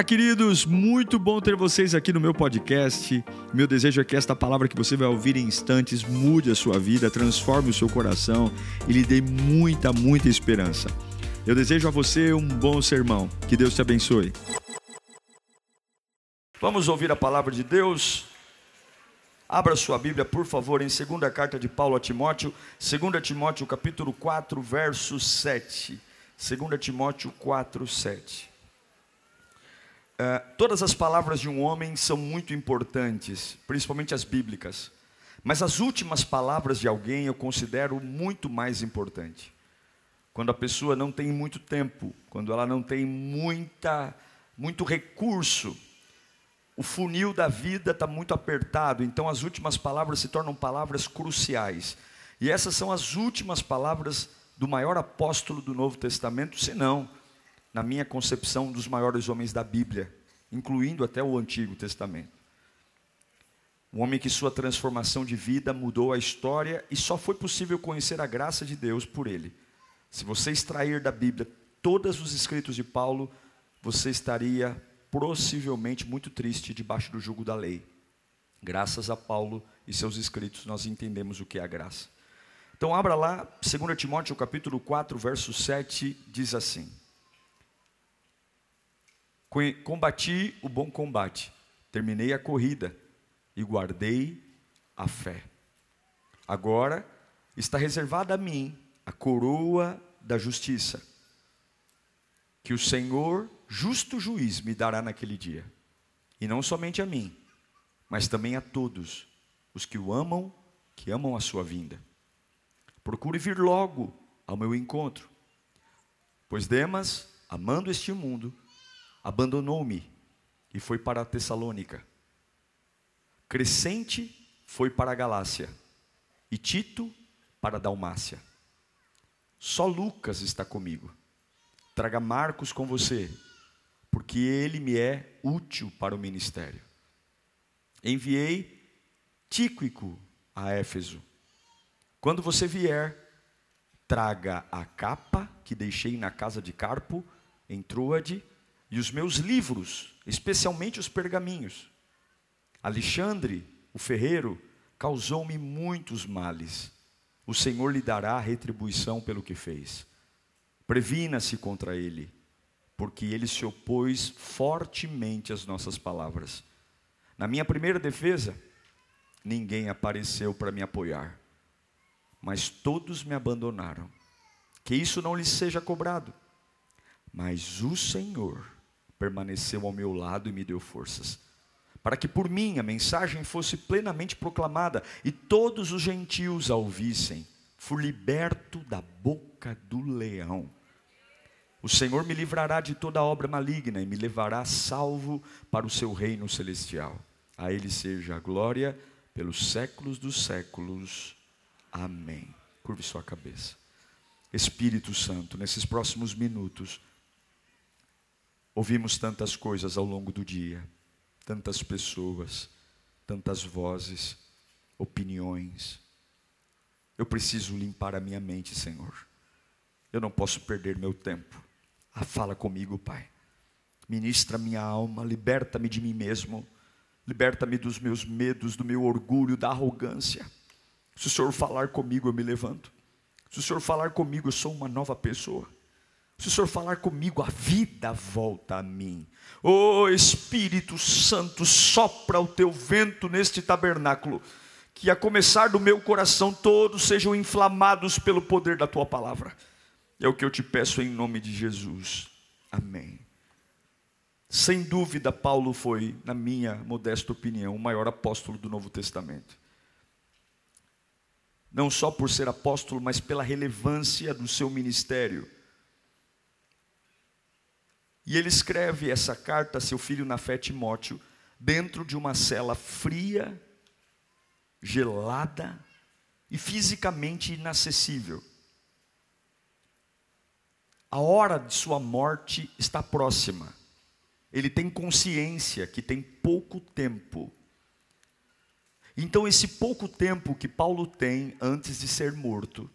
Olá, queridos, muito bom ter vocês aqui no meu podcast. Meu desejo é que esta palavra que você vai ouvir em instantes mude a sua vida, transforme o seu coração e lhe dê muita, muita esperança. Eu desejo a você um bom sermão. Que Deus te abençoe. Vamos ouvir a palavra de Deus. Abra sua Bíblia, por favor, em segunda carta de Paulo a Timóteo, 2 Timóteo capítulo 4, verso 7. 2 Timóteo 4, 7. Uh, todas as palavras de um homem são muito importantes, principalmente as bíblicas. Mas as últimas palavras de alguém eu considero muito mais importante. Quando a pessoa não tem muito tempo, quando ela não tem muita, muito recurso, o funil da vida está muito apertado, então as últimas palavras se tornam palavras cruciais. E essas são as últimas palavras do maior apóstolo do Novo Testamento, se não na minha concepção, dos maiores homens da Bíblia, incluindo até o Antigo Testamento. Um homem que sua transformação de vida mudou a história e só foi possível conhecer a graça de Deus por ele. Se você extrair da Bíblia todos os escritos de Paulo, você estaria possivelmente muito triste debaixo do jugo da lei. Graças a Paulo e seus escritos, nós entendemos o que é a graça. Então, abra lá, 2 Timóteo capítulo 4, verso 7, diz assim: Combati o bom combate, terminei a corrida e guardei a fé. Agora está reservada a mim a coroa da justiça, que o Senhor, justo juiz, me dará naquele dia. E não somente a mim, mas também a todos os que o amam, que amam a sua vinda. Procure vir logo ao meu encontro, pois Demas, amando este mundo, abandonou-me e foi para Tessalônica. Crescente foi para a Galácia e Tito para a Dalmácia. Só Lucas está comigo. Traga Marcos com você, porque ele me é útil para o ministério. Enviei Tíquico a Éfeso. Quando você vier, traga a capa que deixei na casa de Carpo, em Troade, e os meus livros, especialmente os pergaminhos. Alexandre, o ferreiro, causou-me muitos males. O Senhor lhe dará retribuição pelo que fez. Previna-se contra ele, porque ele se opôs fortemente às nossas palavras. Na minha primeira defesa, ninguém apareceu para me apoiar, mas todos me abandonaram. Que isso não lhes seja cobrado. Mas o Senhor permaneceu ao meu lado e me deu forças, para que por mim a mensagem fosse plenamente proclamada e todos os gentios a ouvissem. Fui liberto da boca do leão. O Senhor me livrará de toda obra maligna e me levará salvo para o seu reino celestial. A Ele seja a glória pelos séculos dos séculos. Amém. Curve sua cabeça. Espírito Santo, nesses próximos minutos, Ouvimos tantas coisas ao longo do dia, tantas pessoas, tantas vozes, opiniões. Eu preciso limpar a minha mente, Senhor. Eu não posso perder meu tempo. Ah, fala comigo, Pai. Ministra minha alma, liberta-me de mim mesmo, liberta-me dos meus medos, do meu orgulho, da arrogância. Se o Senhor falar comigo, eu me levanto. Se o Senhor falar comigo, eu sou uma nova pessoa. Se o Senhor falar comigo, a vida volta a mim. Ô oh, Espírito Santo, sopra o teu vento neste tabernáculo, que a começar do meu coração todos sejam inflamados pelo poder da tua palavra. É o que eu te peço em nome de Jesus. Amém. Sem dúvida, Paulo foi, na minha modesta opinião, o maior apóstolo do Novo Testamento. Não só por ser apóstolo, mas pela relevância do seu ministério e ele escreve essa carta a seu filho na fé Timóteo, dentro de uma cela fria, gelada e fisicamente inacessível. A hora de sua morte está próxima. Ele tem consciência que tem pouco tempo. Então, esse pouco tempo que Paulo tem antes de ser morto,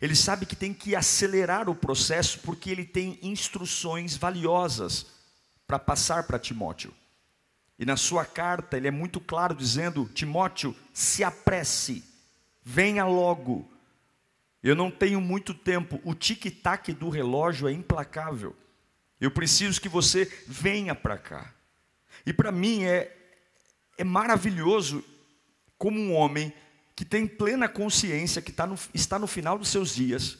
ele sabe que tem que acelerar o processo porque ele tem instruções valiosas para passar para Timóteo. E na sua carta ele é muito claro dizendo: Timóteo, se apresse, venha logo. Eu não tenho muito tempo, o tic-tac do relógio é implacável. Eu preciso que você venha para cá. E para mim é, é maravilhoso como um homem que tem plena consciência que está no, está no final dos seus dias,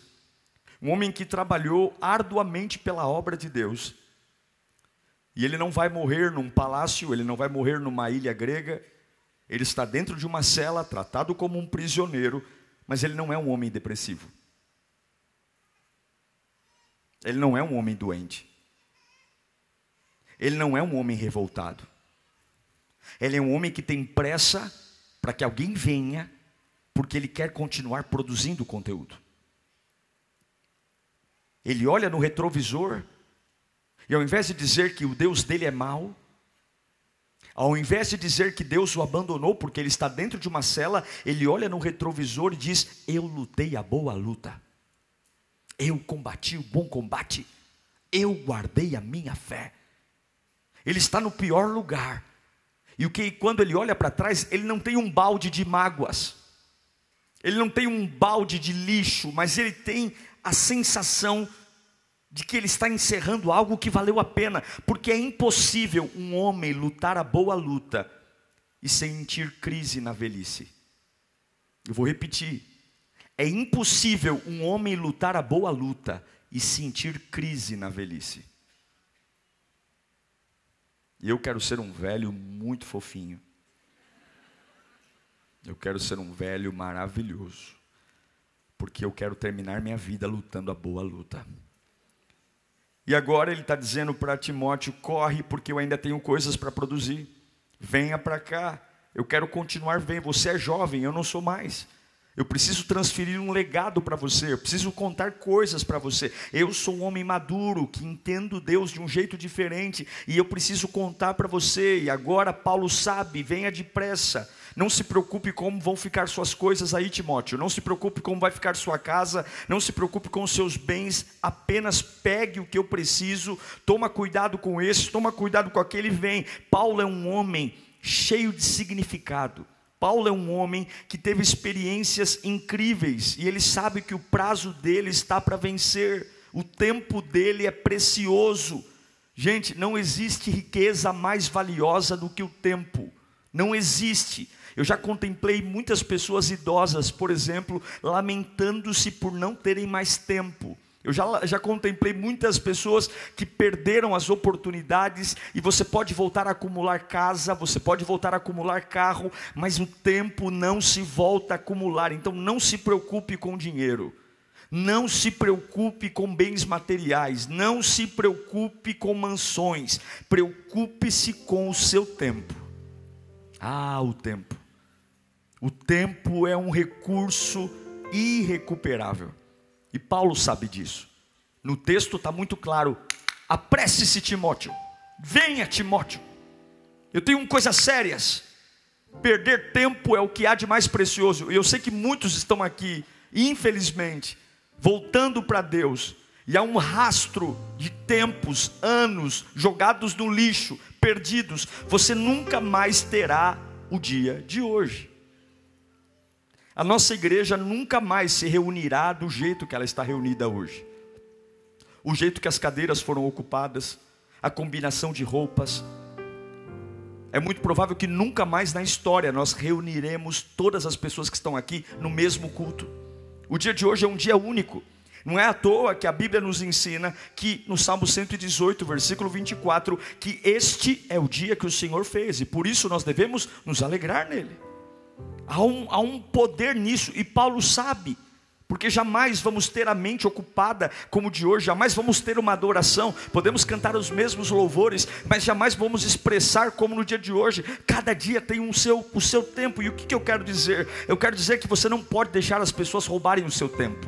um homem que trabalhou arduamente pela obra de Deus, e ele não vai morrer num palácio, ele não vai morrer numa ilha grega, ele está dentro de uma cela, tratado como um prisioneiro, mas ele não é um homem depressivo. Ele não é um homem doente. Ele não é um homem revoltado. Ele é um homem que tem pressa para que alguém venha, porque ele quer continuar produzindo conteúdo. Ele olha no retrovisor e ao invés de dizer que o Deus dele é mau, ao invés de dizer que Deus o abandonou porque ele está dentro de uma cela, ele olha no retrovisor e diz: Eu lutei a boa luta, eu combati o bom combate, eu guardei a minha fé. Ele está no pior lugar, e o que quando ele olha para trás, ele não tem um balde de mágoas, ele não tem um balde de lixo, mas ele tem a sensação de que ele está encerrando algo que valeu a pena, porque é impossível um homem lutar a boa luta e sentir crise na velhice. Eu vou repetir. É impossível um homem lutar a boa luta e sentir crise na velhice. E eu quero ser um velho muito fofinho. Eu quero ser um velho maravilhoso. Porque eu quero terminar minha vida lutando a boa luta. E agora ele está dizendo para Timóteo: corre, porque eu ainda tenho coisas para produzir. Venha para cá. Eu quero continuar vendo. Você é jovem, eu não sou mais. Eu preciso transferir um legado para você, eu preciso contar coisas para você. Eu sou um homem maduro que entendo Deus de um jeito diferente e eu preciso contar para você. E agora Paulo sabe, venha depressa. Não se preocupe como vão ficar suas coisas aí, Timóteo. Não se preocupe como vai ficar sua casa. Não se preocupe com os seus bens. Apenas pegue o que eu preciso. Toma cuidado com esse, toma cuidado com aquele. Vem. Paulo é um homem cheio de significado. Paulo é um homem que teve experiências incríveis e ele sabe que o prazo dele está para vencer. O tempo dele é precioso. Gente, não existe riqueza mais valiosa do que o tempo. Não existe. Eu já contemplei muitas pessoas idosas, por exemplo, lamentando-se por não terem mais tempo. Eu já, já contemplei muitas pessoas que perderam as oportunidades, e você pode voltar a acumular casa, você pode voltar a acumular carro, mas o tempo não se volta a acumular, então não se preocupe com dinheiro. Não se preocupe com bens materiais, não se preocupe com mansões, preocupe-se com o seu tempo. Ah, o tempo. O tempo é um recurso irrecuperável. E Paulo sabe disso. No texto está muito claro: apresse-se, Timóteo. Venha, Timóteo. Eu tenho coisas sérias. Perder tempo é o que há de mais precioso. E eu sei que muitos estão aqui, infelizmente, voltando para Deus. E há um rastro de tempos, anos jogados no lixo, perdidos. Você nunca mais terá o dia de hoje. A nossa igreja nunca mais se reunirá do jeito que ela está reunida hoje. O jeito que as cadeiras foram ocupadas, a combinação de roupas. É muito provável que nunca mais na história nós reuniremos todas as pessoas que estão aqui no mesmo culto. O dia de hoje é um dia único. Não é à toa que a Bíblia nos ensina que no Salmo 118, versículo 24, que este é o dia que o Senhor fez e por isso nós devemos nos alegrar nele. Há um, há um poder nisso, e Paulo sabe, porque jamais vamos ter a mente ocupada como de hoje, jamais vamos ter uma adoração, podemos cantar os mesmos louvores, mas jamais vamos expressar como no dia de hoje. Cada dia tem um seu, o seu tempo, e o que, que eu quero dizer? Eu quero dizer que você não pode deixar as pessoas roubarem o seu tempo.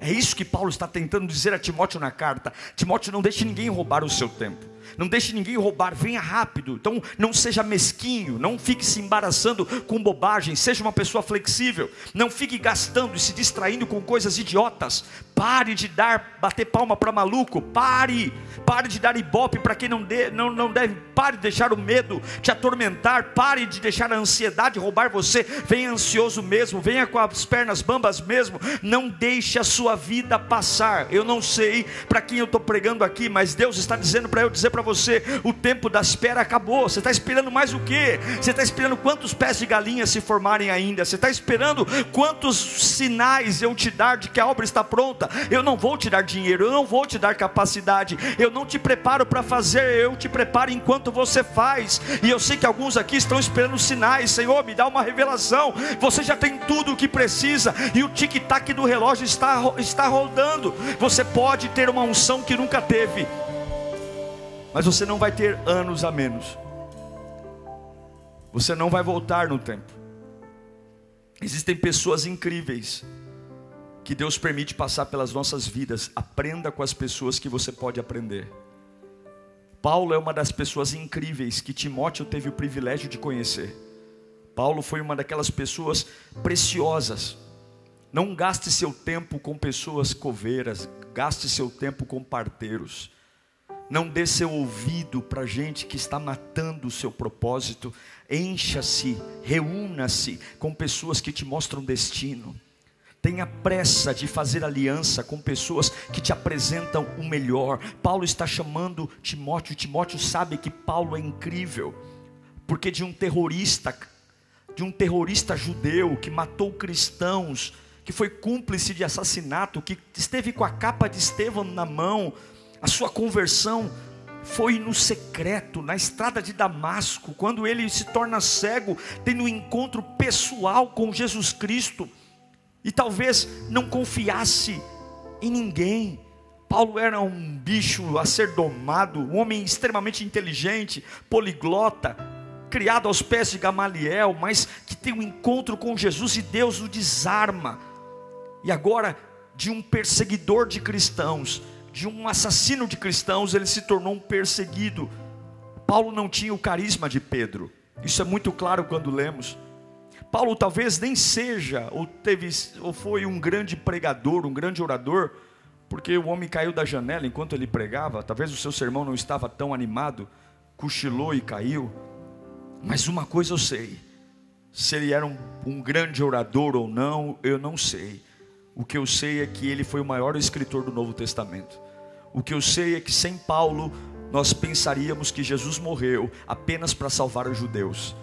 É isso que Paulo está tentando dizer a Timóteo na carta. Timóteo, não deixe ninguém roubar o seu tempo. Não deixe ninguém roubar, venha rápido. Então não seja mesquinho, não fique se embaraçando com bobagem, seja uma pessoa flexível. Não fique gastando e se distraindo com coisas idiotas. Pare de dar, bater palma para maluco. Pare, pare de dar ibope para quem não, de, não, não deve. Pare de deixar o medo te atormentar. Pare de deixar a ansiedade roubar você. Venha ansioso mesmo, venha com as pernas bambas mesmo. Não deixe a sua vida passar. Eu não sei para quem eu estou pregando aqui, mas Deus está dizendo para eu dizer para você: o tempo da espera acabou. Você está esperando mais o que? Você está esperando quantos pés de galinha se formarem ainda? Você está esperando quantos sinais eu te dar de que a obra está pronta? Eu não vou te dar dinheiro, eu não vou te dar capacidade, eu não te preparo para fazer, eu te preparo enquanto você faz. E eu sei que alguns aqui estão esperando sinais, Senhor, me dá uma revelação. Você já tem tudo o que precisa e o tic-tac do relógio está, está rodando. Você pode ter uma unção que nunca teve mas você não vai ter anos a menos. Você não vai voltar no tempo. Existem pessoas incríveis que Deus permite passar pelas nossas vidas. Aprenda com as pessoas que você pode aprender. Paulo é uma das pessoas incríveis que Timóteo teve o privilégio de conhecer. Paulo foi uma daquelas pessoas preciosas. Não gaste seu tempo com pessoas coveiras, gaste seu tempo com parteiros. Não dê seu ouvido para gente que está matando o seu propósito. Encha-se, reúna-se com pessoas que te mostram destino. Tenha pressa de fazer aliança com pessoas que te apresentam o melhor. Paulo está chamando Timóteo. Timóteo sabe que Paulo é incrível, porque de um terrorista, de um terrorista judeu que matou cristãos, que foi cúmplice de assassinato, que esteve com a capa de Estevão na mão, a sua conversão foi no secreto, na estrada de Damasco, quando ele se torna cego, tendo um encontro pessoal com Jesus Cristo, e talvez não confiasse em ninguém. Paulo era um bicho a ser domado, um homem extremamente inteligente, poliglota, criado aos pés de Gamaliel, mas que tem um encontro com Jesus e Deus o desarma. E agora, de um perseguidor de cristãos, de um assassino de cristãos, ele se tornou um perseguido. Paulo não tinha o carisma de Pedro. Isso é muito claro quando lemos. Paulo talvez nem seja ou teve ou foi um grande pregador, um grande orador, porque o homem caiu da janela enquanto ele pregava. Talvez o seu sermão não estava tão animado, cochilou e caiu. Mas uma coisa eu sei: se ele era um, um grande orador ou não, eu não sei. O que eu sei é que ele foi o maior escritor do Novo Testamento. O que eu sei é que sem Paulo nós pensaríamos que Jesus morreu apenas para salvar os judeus.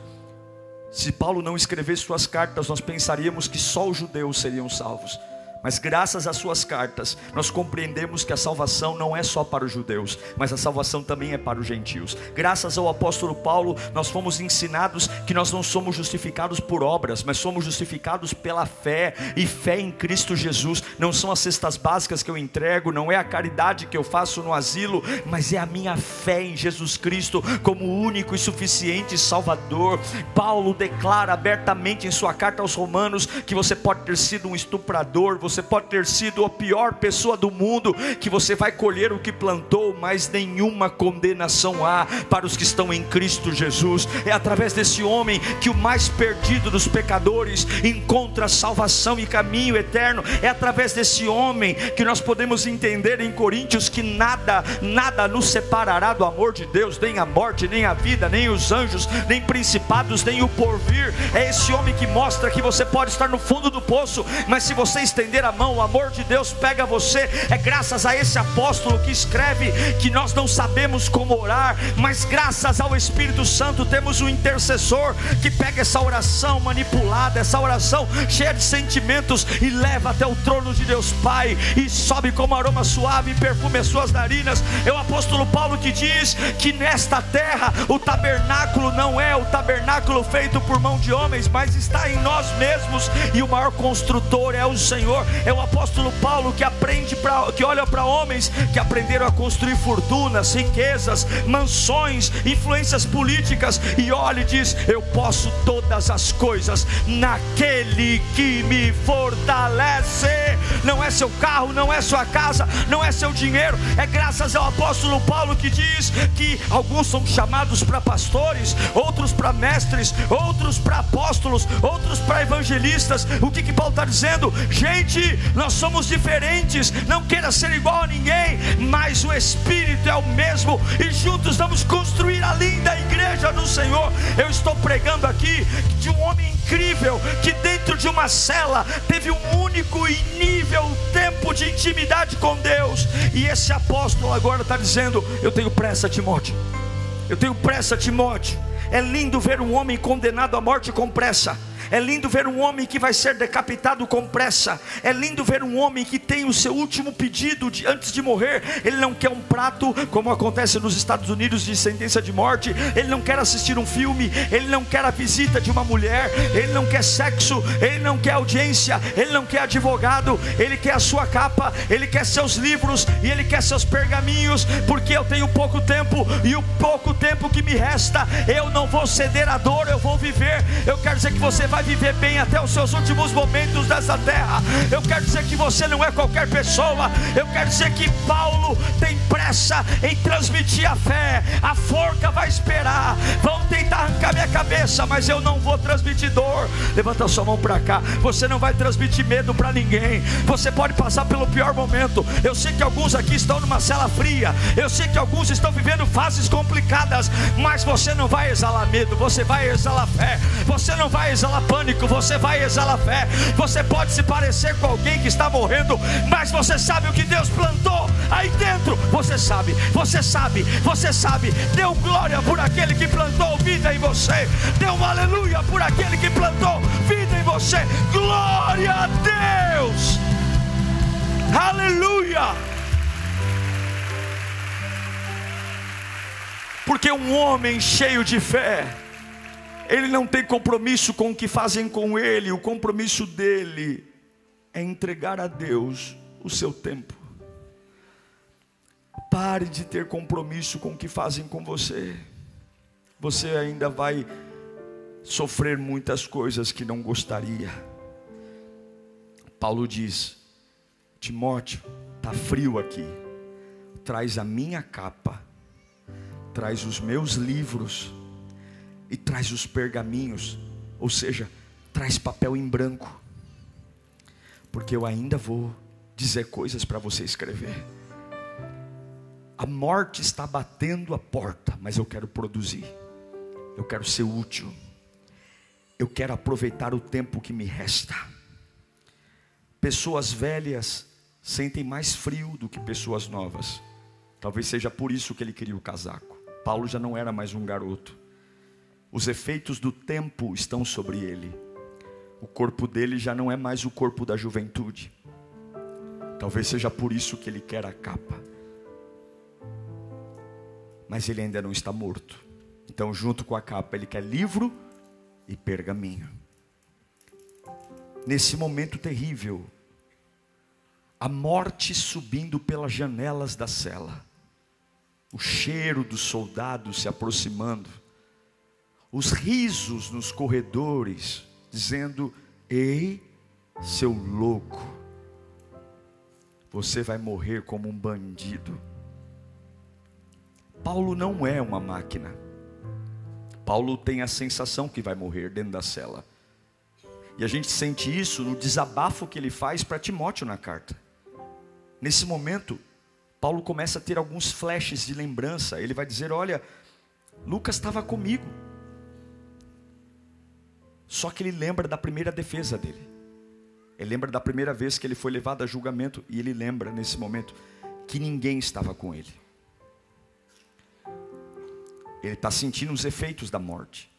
Se Paulo não escrevesse suas cartas, nós pensaríamos que só os judeus seriam salvos. Mas graças às suas cartas, nós compreendemos que a salvação não é só para os judeus, mas a salvação também é para os gentios. Graças ao apóstolo Paulo, nós fomos ensinados que nós não somos justificados por obras, mas somos justificados pela fé e fé em Cristo Jesus. Não são as cestas básicas que eu entrego, não é a caridade que eu faço no asilo, mas é a minha fé em Jesus Cristo como único e suficiente Salvador. Paulo declara abertamente em sua carta aos Romanos que você pode ter sido um estuprador, você pode ter sido a pior pessoa do mundo, que você vai colher o que plantou, mas nenhuma condenação há para os que estão em Cristo Jesus. É através desse homem que o mais perdido dos pecadores encontra salvação e caminho eterno. É através desse homem que nós podemos entender em Coríntios que nada, nada nos separará do amor de Deus, nem a morte, nem a vida, nem os anjos, nem principados, nem o porvir. É esse homem que mostra que você pode estar no fundo do poço, mas se você estender estender a mão, o amor de Deus pega você. É graças a esse apóstolo que escreve que nós não sabemos como orar, mas graças ao Espírito Santo temos um intercessor que pega essa oração manipulada, essa oração cheia de sentimentos e leva até o trono de Deus Pai e sobe como aroma suave e perfume as suas narinas. É o apóstolo Paulo que diz que nesta terra o tabernáculo não é o tabernáculo feito por mão de homens, mas está em nós mesmos e o maior construtor é o Senhor É o apóstolo Paulo que aprende para que olha para homens que aprenderam a construir fortunas, riquezas, mansões, influências políticas e olha e diz: "Eu posso todas as coisas naquele que me fortalece". Não é seu carro, não é sua casa, não é seu dinheiro, é graças ao apóstolo Paulo que diz que alguns são chamados para pastores, outros para mestres, outros para apóstolos, outros para evangelistas. O que que Paulo está dizendo? Gente, nós somos diferentes, não queira ser igual a ninguém, mas o Espírito é o mesmo e juntos vamos construir a linda igreja do Senhor. Eu estou pregando aqui de um homem incrível que dentro de uma cela teve um único e nível tempo de intimidade com Deus, e esse apóstolo agora está dizendo: Eu tenho pressa, Timóteo. Eu tenho pressa, Timóteo. É lindo ver um homem condenado à morte com pressa. É lindo ver um homem que vai ser decapitado com pressa. É lindo ver um homem que tem o seu último pedido de, antes de morrer. Ele não quer um prato, como acontece nos Estados Unidos, de sentença de morte. Ele não quer assistir um filme. Ele não quer a visita de uma mulher. Ele não quer sexo. Ele não quer audiência. Ele não quer advogado. Ele quer a sua capa. Ele quer seus livros. E ele quer seus pergaminhos. Porque eu tenho pouco tempo. E o pouco tempo que me resta, eu não vou ceder a dor. Eu vou viver. Eu quero dizer que você vai vai viver bem até os seus últimos momentos dessa terra. Eu quero dizer que você não é qualquer pessoa. Eu quero dizer que Paulo tem pressa em transmitir a fé. A forca vai esperar. Vão tentar arrancar minha cabeça, mas eu não vou transmitir dor. Levanta sua mão para cá. Você não vai transmitir medo para ninguém. Você pode passar pelo pior momento. Eu sei que alguns aqui estão numa cela fria. Eu sei que alguns estão vivendo fases complicadas, mas você não vai exalar medo, você vai exalar fé. Você não vai exalar pânico, você vai exalar fé. Você pode se parecer com alguém que está morrendo, mas você sabe o que Deus plantou aí dentro. Você sabe, você sabe, você sabe. Deu glória por aquele que plantou vida em você. Deu uma aleluia por aquele que plantou vida em você. Glória a Deus. Aleluia. Porque um homem cheio de fé ele não tem compromisso com o que fazem com ele, o compromisso dele é entregar a Deus o seu tempo. Pare de ter compromisso com o que fazem com você. Você ainda vai sofrer muitas coisas que não gostaria. Paulo diz: Timóteo, está frio aqui. Traz a minha capa, traz os meus livros e traz os pergaminhos, ou seja, traz papel em branco, porque eu ainda vou dizer coisas para você escrever. A morte está batendo a porta, mas eu quero produzir, eu quero ser útil, eu quero aproveitar o tempo que me resta. Pessoas velhas sentem mais frio do que pessoas novas. Talvez seja por isso que ele queria o casaco. Paulo já não era mais um garoto. Os efeitos do tempo estão sobre ele. O corpo dele já não é mais o corpo da juventude. Talvez seja por isso que ele quer a capa. Mas ele ainda não está morto. Então, junto com a capa, ele quer livro e pergaminho. Nesse momento terrível, a morte subindo pelas janelas da cela, o cheiro dos soldados se aproximando, os risos nos corredores, dizendo: Ei, seu louco, você vai morrer como um bandido. Paulo não é uma máquina. Paulo tem a sensação que vai morrer dentro da cela. E a gente sente isso no desabafo que ele faz para Timóteo na carta. Nesse momento, Paulo começa a ter alguns flashes de lembrança. Ele vai dizer: Olha, Lucas estava comigo. Só que ele lembra da primeira defesa dele. Ele lembra da primeira vez que ele foi levado a julgamento e ele lembra nesse momento que ninguém estava com ele. Ele está sentindo os efeitos da morte.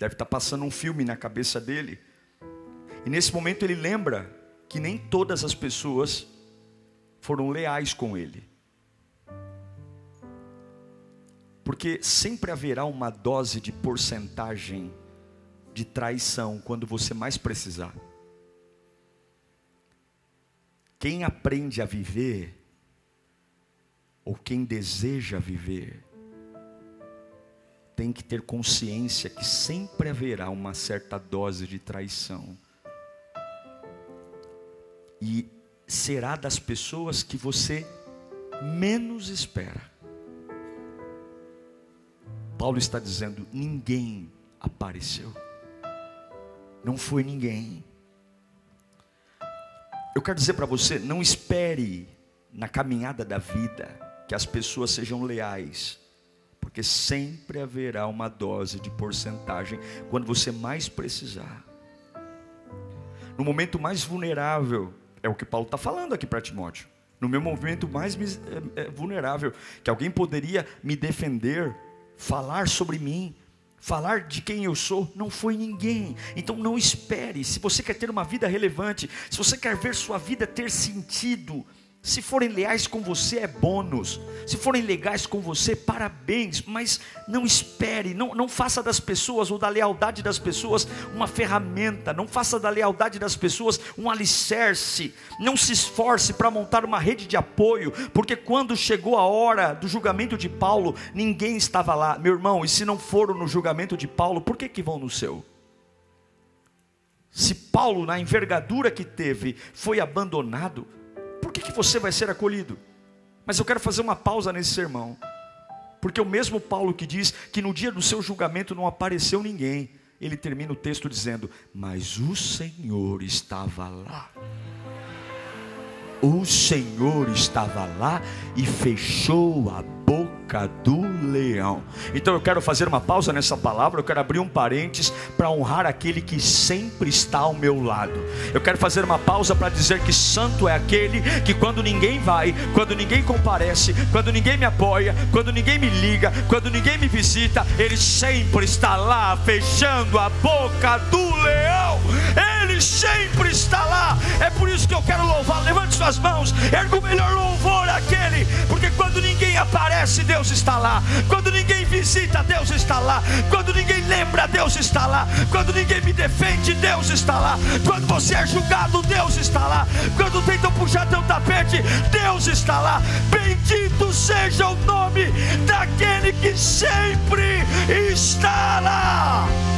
Deve estar tá passando um filme na cabeça dele. E nesse momento ele lembra que nem todas as pessoas foram leais com ele. Porque sempre haverá uma dose de porcentagem de traição quando você mais precisar. Quem aprende a viver, ou quem deseja viver, tem que ter consciência que sempre haverá uma certa dose de traição. E será das pessoas que você menos espera. Paulo está dizendo: ninguém apareceu, não foi ninguém. Eu quero dizer para você: não espere na caminhada da vida que as pessoas sejam leais, porque sempre haverá uma dose de porcentagem quando você mais precisar. No momento mais vulnerável, é o que Paulo está falando aqui para Timóteo. No meu momento mais é, é, vulnerável, que alguém poderia me defender, falar sobre mim, falar de quem eu sou, não foi ninguém. Então não espere. Se você quer ter uma vida relevante, se você quer ver sua vida ter sentido, se forem leais com você, é bônus. Se forem legais com você, parabéns. Mas não espere, não, não faça das pessoas ou da lealdade das pessoas uma ferramenta. Não faça da lealdade das pessoas um alicerce. Não se esforce para montar uma rede de apoio. Porque quando chegou a hora do julgamento de Paulo, ninguém estava lá. Meu irmão, e se não foram no julgamento de Paulo, por que, que vão no seu? Se Paulo, na envergadura que teve, foi abandonado, que, que você vai ser acolhido? Mas eu quero fazer uma pausa nesse sermão, porque o mesmo Paulo que diz que no dia do seu julgamento não apareceu ninguém, ele termina o texto dizendo: Mas o Senhor estava lá. O Senhor estava lá e fechou a boca do leão. Então eu quero fazer uma pausa nessa palavra, eu quero abrir um parênteses para honrar aquele que sempre está ao meu lado. Eu quero fazer uma pausa para dizer que santo é aquele que quando ninguém vai, quando ninguém comparece, quando ninguém me apoia, quando ninguém me liga, quando ninguém me visita, ele sempre está lá fechando a boca do leão. Sempre está lá. É por isso que eu quero louvar. Levante suas mãos, erga o melhor louvor àquele, porque quando ninguém aparece, Deus está lá. Quando ninguém visita, Deus está lá. Quando ninguém lembra, Deus está lá. Quando ninguém me defende, Deus está lá. Quando você é julgado, Deus está lá. Quando tentam puxar teu tapete, Deus está lá. Bendito seja o nome daquele que sempre está lá.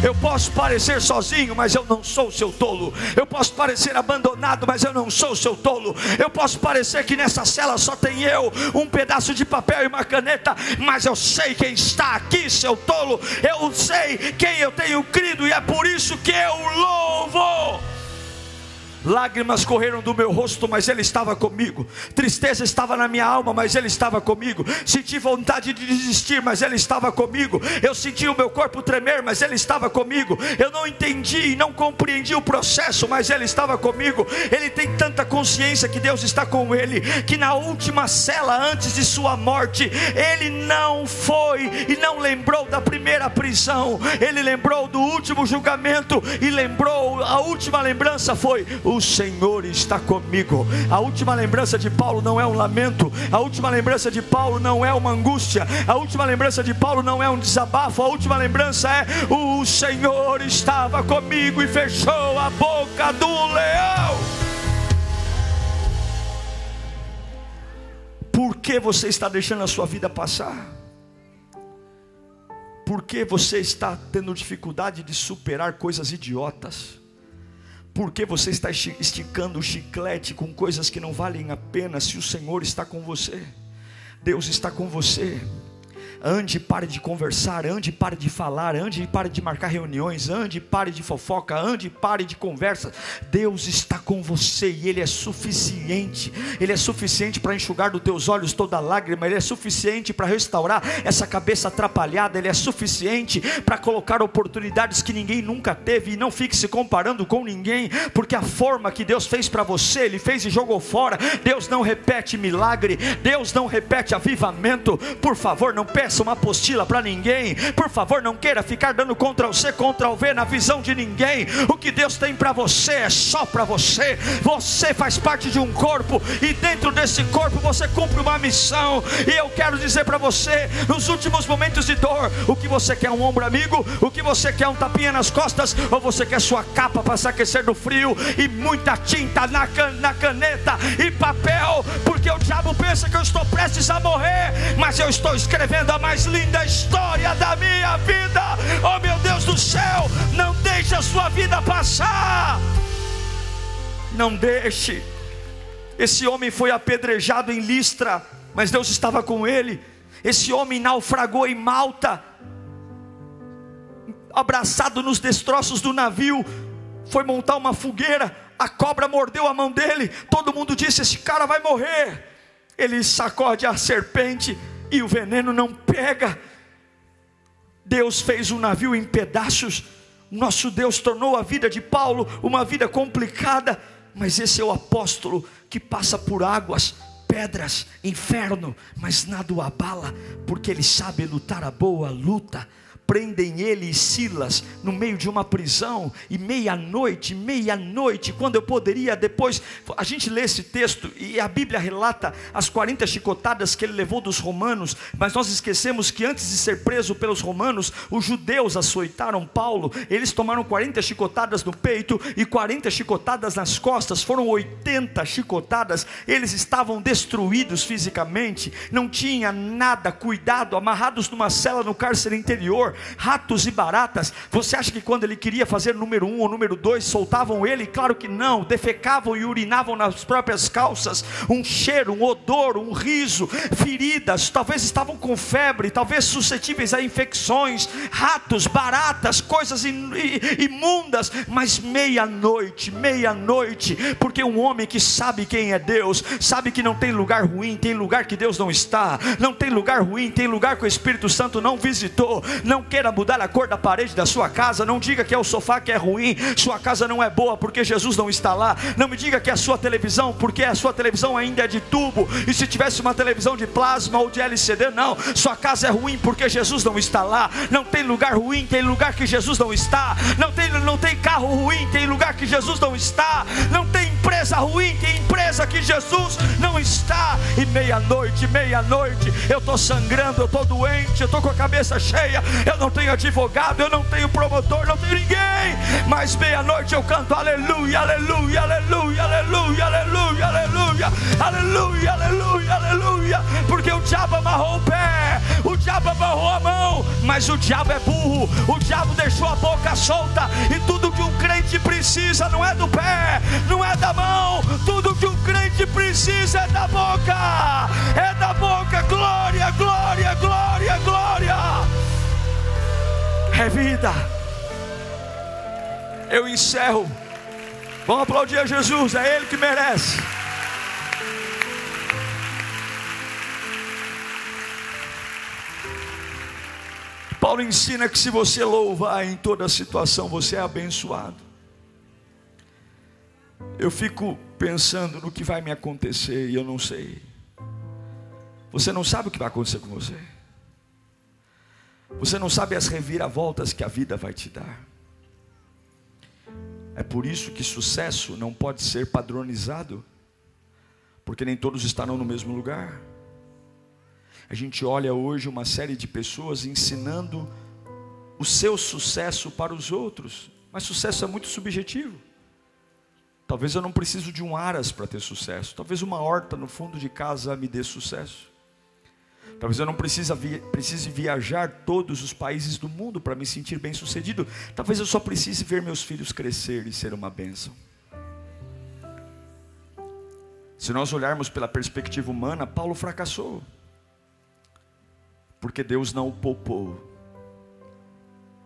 Eu posso parecer sozinho, mas eu não sou o seu tolo. Eu posso parecer abandonado, mas eu não sou o seu tolo. Eu posso parecer que nessa cela só tem eu, um pedaço de papel e uma caneta, mas eu sei quem está aqui, seu tolo. Eu sei quem eu tenho crido e é por isso que eu louvo. Lágrimas correram do meu rosto, mas Ele estava comigo. Tristeza estava na minha alma, mas Ele estava comigo. Senti vontade de desistir, mas Ele estava comigo. Eu senti o meu corpo tremer, mas Ele estava comigo. Eu não entendi e não compreendi o processo, mas Ele estava comigo. Ele tem tanta consciência que Deus está com ele, que na última cela antes de sua morte, Ele não foi e não lembrou da primeira prisão. Ele lembrou do último julgamento e lembrou a última lembrança foi o o Senhor está comigo. A última lembrança de Paulo não é um lamento, a última lembrança de Paulo não é uma angústia, a última lembrança de Paulo não é um desabafo, a última lembrança é: o Senhor estava comigo e fechou a boca do leão. Por que você está deixando a sua vida passar? Por que você está tendo dificuldade de superar coisas idiotas? Por que você está esticando o chiclete com coisas que não valem a pena se o Senhor está com você? Deus está com você. Ande e pare de conversar, ande e pare de falar, ande e pare de marcar reuniões, ande e pare de fofoca, ande e pare de conversa. Deus está com você e Ele é suficiente. Ele é suficiente para enxugar dos teus olhos toda lágrima, Ele é suficiente para restaurar essa cabeça atrapalhada, Ele é suficiente para colocar oportunidades que ninguém nunca teve. E não fique se comparando com ninguém, porque a forma que Deus fez para você, Ele fez e jogou fora. Deus não repete milagre, Deus não repete avivamento. Por favor, não peça peça uma apostila para ninguém. Por favor, não queira ficar dando Ctrl C, Ctrl V na visão de ninguém. O que Deus tem para você é só para você. Você faz parte de um corpo e dentro desse corpo você cumpre uma missão. E eu quero dizer para você, nos últimos momentos de dor, o que você quer um ombro amigo, o que você quer um tapinha nas costas, ou você quer sua capa para se aquecer do frio e muita tinta na, can, na caneta e papel, porque o diabo pensa que eu estou prestes a morrer, mas eu estou escrevendo a mais linda história da minha vida. Oh meu Deus do céu, não deixe a sua vida passar. Não deixe. Esse homem foi apedrejado em Listra, mas Deus estava com ele. Esse homem naufragou em Malta, abraçado nos destroços do navio, foi montar uma fogueira, a cobra mordeu a mão dele, todo mundo disse: Esse cara vai morrer. Ele sacode a serpente e o veneno não pega. Deus fez um navio em pedaços. Nosso Deus tornou a vida de Paulo uma vida complicada, mas esse é o apóstolo que passa por águas, pedras, inferno, mas nada o abala, porque ele sabe lutar a boa luta prendem ele e Silas no meio de uma prisão, e meia-noite, meia-noite, quando eu poderia depois, a gente lê esse texto e a Bíblia relata as 40 chicotadas que ele levou dos romanos, mas nós esquecemos que antes de ser preso pelos romanos, os judeus açoitaram Paulo, eles tomaram 40 chicotadas no peito e 40 chicotadas nas costas, foram 80 chicotadas, eles estavam destruídos fisicamente, não tinha nada, cuidado, amarrados numa cela no cárcere interior, ratos e baratas. Você acha que quando ele queria fazer número um ou número dois, soltavam ele? Claro que não, defecavam e urinavam nas próprias calças. Um cheiro, um odor, um riso, feridas, talvez estavam com febre, talvez suscetíveis a infecções, ratos, baratas, coisas imundas, mas meia-noite, meia-noite, porque um homem que sabe quem é Deus, sabe que não tem lugar ruim, tem lugar que Deus não está, não tem lugar ruim, tem lugar que o Espírito Santo não visitou, não queira mudar a cor da parede da sua casa, não diga que é o sofá que é ruim, sua casa não é boa porque Jesus não está lá. Não me diga que é a sua televisão, porque a sua televisão ainda é de tubo, e se tivesse uma televisão de plasma ou de LCD, não, sua casa é ruim porque Jesus não está lá. Não tem lugar ruim, tem lugar que Jesus não está. Não tem, não tem carro ruim, tem lugar que Jesus não está. Não tem empresa ruim, tem empresa que Jesus não está. E meia-noite, meia-noite, eu estou sangrando, eu estou doente, eu estou com a cabeça cheia, eu não tenho advogado, eu não tenho promotor, não tenho ninguém. Mas meia-noite eu canto aleluia, aleluia, aleluia, aleluia, aleluia, aleluia, aleluia, aleluia, aleluia. Porque o diabo amarrou o pé, o diabo amarrou a mão, mas o diabo é burro, o diabo deixou a boca solta. E tudo que um crente precisa não é do pé, não é da mão, tudo que um crente precisa é da boca, é da boca, glória, glória, glória, glória é vida. Eu encerro. Vamos aplaudir a Jesus, é Ele que merece. Paulo ensina que se você louvar em toda situação, você é abençoado. Eu fico pensando no que vai me acontecer e eu não sei. Você não sabe o que vai acontecer com você. Você não sabe as reviravoltas que a vida vai te dar. É por isso que sucesso não pode ser padronizado, porque nem todos estarão no mesmo lugar. A gente olha hoje uma série de pessoas ensinando o seu sucesso para os outros, mas sucesso é muito subjetivo. Talvez eu não preciso de um aras para ter sucesso, talvez uma horta no fundo de casa me dê sucesso. Talvez eu não precise, precise viajar todos os países do mundo para me sentir bem sucedido. Talvez eu só precise ver meus filhos crescer e ser uma bênção. Se nós olharmos pela perspectiva humana, Paulo fracassou. Porque Deus não o poupou.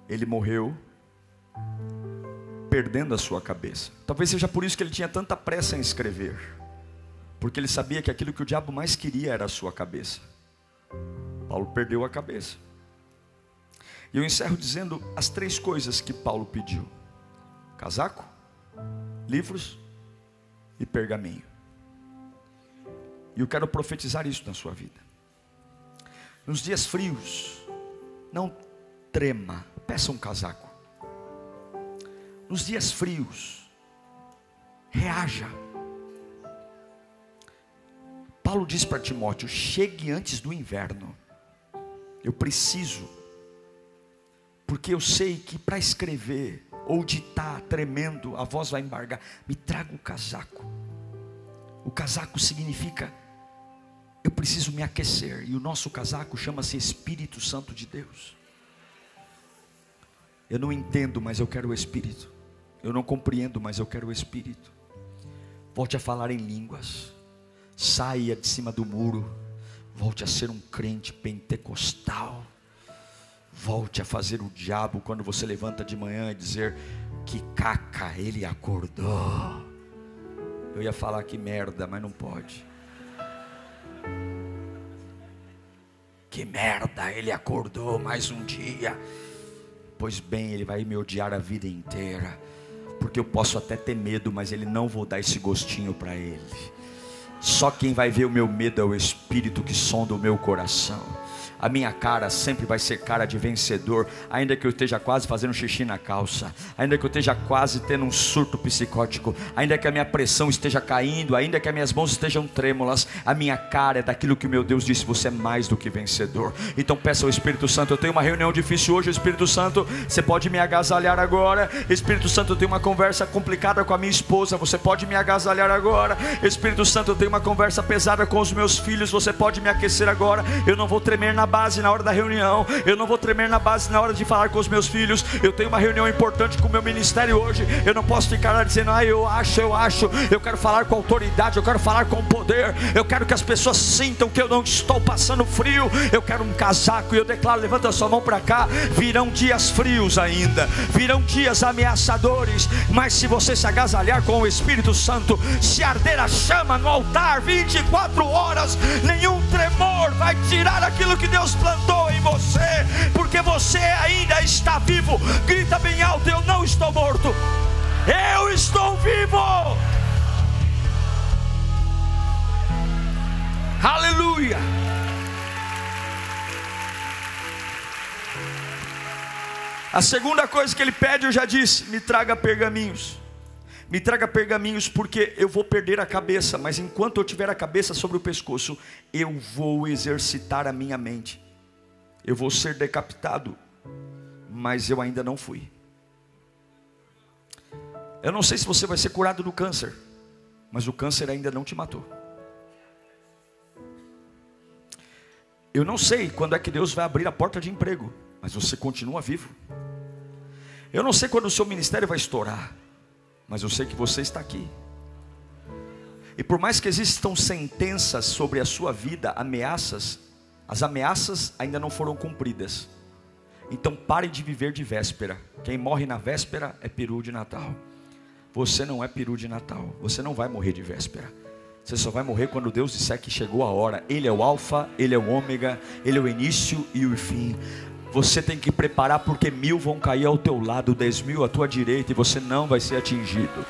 Ele morreu perdendo a sua cabeça. Talvez seja por isso que ele tinha tanta pressa em escrever. Porque ele sabia que aquilo que o diabo mais queria era a sua cabeça. Paulo perdeu a cabeça. E eu encerro dizendo as três coisas que Paulo pediu: casaco, livros e pergaminho. E eu quero profetizar isso na sua vida. Nos dias frios, não trema, peça um casaco. Nos dias frios, reaja. Paulo diz para Timóteo: chegue antes do inverno. Eu preciso, porque eu sei que para escrever ou ditar tremendo, a voz vai embargar. Me traga o casaco. O casaco significa eu preciso me aquecer, e o nosso casaco chama-se Espírito Santo de Deus. Eu não entendo, mas eu quero o Espírito. Eu não compreendo, mas eu quero o Espírito. Volte a falar em línguas. Saia de cima do muro. Volte a ser um crente pentecostal. Volte a fazer o diabo quando você levanta de manhã e dizer que caca, ele acordou. Eu ia falar que merda, mas não pode. Que merda, ele acordou mais um dia. Pois bem, ele vai me odiar a vida inteira. Porque eu posso até ter medo, mas ele não vou dar esse gostinho para ele. Só quem vai ver o meu medo é o Espírito que sonda o meu coração a minha cara sempre vai ser cara de vencedor, ainda que eu esteja quase fazendo xixi na calça, ainda que eu esteja quase tendo um surto psicótico, ainda que a minha pressão esteja caindo, ainda que as minhas mãos estejam trêmulas, a minha cara é daquilo que meu Deus disse: você é mais do que vencedor. Então peça ao Espírito Santo. Eu tenho uma reunião difícil hoje, Espírito Santo, você pode me agasalhar agora. Espírito Santo, eu tenho uma conversa complicada com a minha esposa, você pode me agasalhar agora. Espírito Santo, eu tenho uma conversa pesada com os meus filhos, você pode me aquecer agora. Eu não vou tremer na base na hora da reunião, eu não vou tremer na base na hora de falar com os meus filhos. Eu tenho uma reunião importante com o meu ministério hoje. Eu não posso ficar lá dizendo, ah, eu acho, eu acho. Eu quero falar com autoridade, eu quero falar com poder. Eu quero que as pessoas sintam que eu não estou passando frio. Eu quero um casaco e eu declaro, levanta sua mão para cá. Virão dias frios ainda, virão dias ameaçadores. Mas se você se agasalhar com o Espírito Santo, se arder a chama no altar 24 horas, nenhum tremor vai tirar aquilo que Deus Deus plantou em você, porque você ainda está vivo. Grita bem alto: Eu não estou morto, eu estou vivo. Aleluia. A segunda coisa que ele pede, eu já disse: me traga pergaminhos. Me traga pergaminhos, porque eu vou perder a cabeça, mas enquanto eu tiver a cabeça sobre o pescoço, eu vou exercitar a minha mente. Eu vou ser decapitado, mas eu ainda não fui. Eu não sei se você vai ser curado do câncer, mas o câncer ainda não te matou. Eu não sei quando é que Deus vai abrir a porta de emprego, mas você continua vivo. Eu não sei quando o seu ministério vai estourar, mas eu sei que você está aqui. E por mais que existam sentenças sobre a sua vida, ameaças, as ameaças ainda não foram cumpridas. Então pare de viver de véspera. Quem morre na véspera é peru de Natal. Você não é peru de Natal. Você não vai morrer de véspera. Você só vai morrer quando Deus disser que chegou a hora. Ele é o alfa, ele é o ômega, ele é o início e o fim. Você tem que preparar porque mil vão cair ao teu lado, dez mil à tua direita e você não vai ser atingido.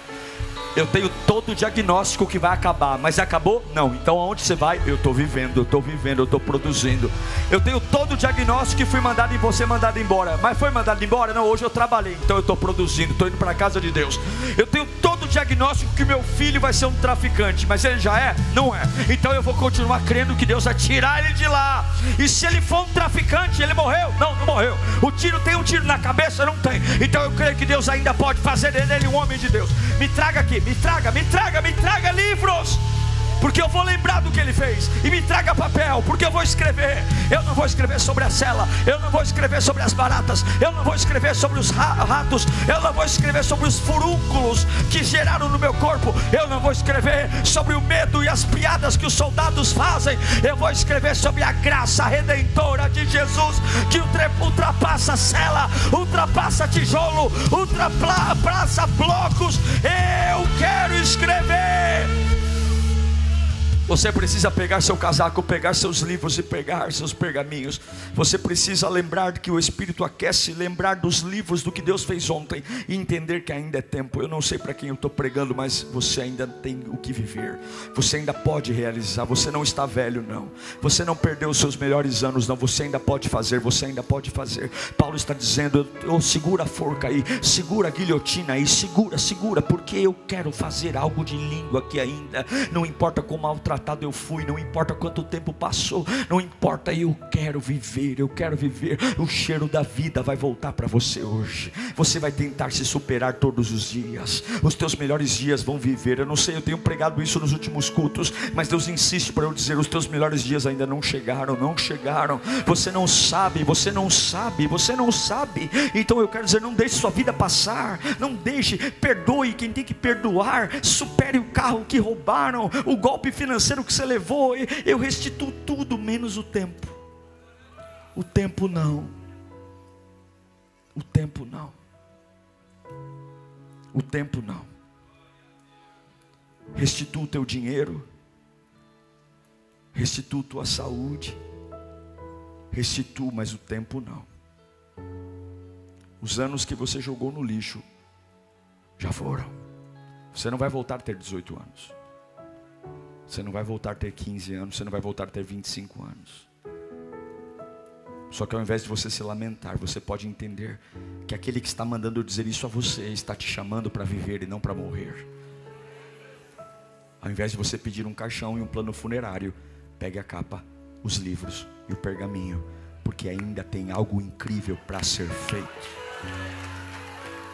Eu tenho todo o diagnóstico que vai acabar, mas acabou? Não. Então aonde você vai? Eu estou vivendo, eu estou vivendo, eu estou produzindo. Eu tenho todo o diagnóstico que fui mandado e você mandado embora. Mas foi mandado embora? Não, hoje eu trabalhei, então eu estou produzindo, estou indo para a casa de Deus. Eu tenho todo diagnóstico que meu filho vai ser um traficante, mas ele já é? Não é. Então eu vou continuar crendo que Deus vai tirar ele de lá. E se ele for um traficante, ele morreu? Não, não morreu. O tiro tem um tiro na cabeça? Não tem. Então eu creio que Deus ainda pode fazer dele um homem de Deus. Me traga aqui me traga, me traga, me traga livros porque eu vou lembrar do que ele fez. E me traga papel, porque eu vou escrever. Eu não vou escrever sobre a cela, eu não vou escrever sobre as baratas, eu não vou escrever sobre os ratos, eu não vou escrever sobre os furúnculos que geraram no meu corpo, eu não vou escrever sobre o medo e as piadas que os soldados fazem, eu vou escrever sobre a graça redentora de Jesus que ultrapassa cela, ultrapassa tijolo, ultrapassa blocos. Eu quero escrever Você precisa pegar seu casaco, pegar seus livros e pegar seus pergaminhos. Você precisa lembrar que o Espírito aquece, lembrar dos livros do que Deus fez ontem e entender que ainda é tempo. Eu não sei para quem eu estou pregando, mas você ainda tem o que viver. Você ainda pode realizar. Você não está velho, não. Você não perdeu os seus melhores anos, não. Você ainda pode fazer. Você ainda pode fazer. Paulo está dizendo: eu segura a forca aí, segura a guilhotina aí, segura, segura, porque eu quero fazer algo de língua aqui ainda. Não importa como maltratar eu fui, não importa quanto tempo passou, não importa, eu quero viver, eu quero viver. O cheiro da vida vai voltar para você hoje. Você vai tentar se superar todos os dias. Os teus melhores dias vão viver. Eu não sei, eu tenho pregado isso nos últimos cultos, mas Deus insiste para eu dizer: os teus melhores dias ainda não chegaram, não chegaram. Você não sabe, você não sabe, você não sabe. Então eu quero dizer: não deixe sua vida passar, não deixe, perdoe quem tem que perdoar, supere o carro que roubaram, o golpe financeiro financeiro que você levou, eu restituo tudo menos o tempo. O tempo não. O tempo não. O tempo não. Restitua o teu dinheiro. Restitua tua saúde. Restitua, mas o tempo não. Os anos que você jogou no lixo já foram. Você não vai voltar a ter 18 anos. Você não vai voltar a ter 15 anos, você não vai voltar a ter 25 anos. Só que ao invés de você se lamentar, você pode entender que aquele que está mandando dizer isso a você está te chamando para viver e não para morrer. Ao invés de você pedir um caixão e um plano funerário, pegue a capa, os livros e o pergaminho, porque ainda tem algo incrível para ser feito.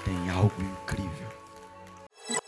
Tem algo incrível.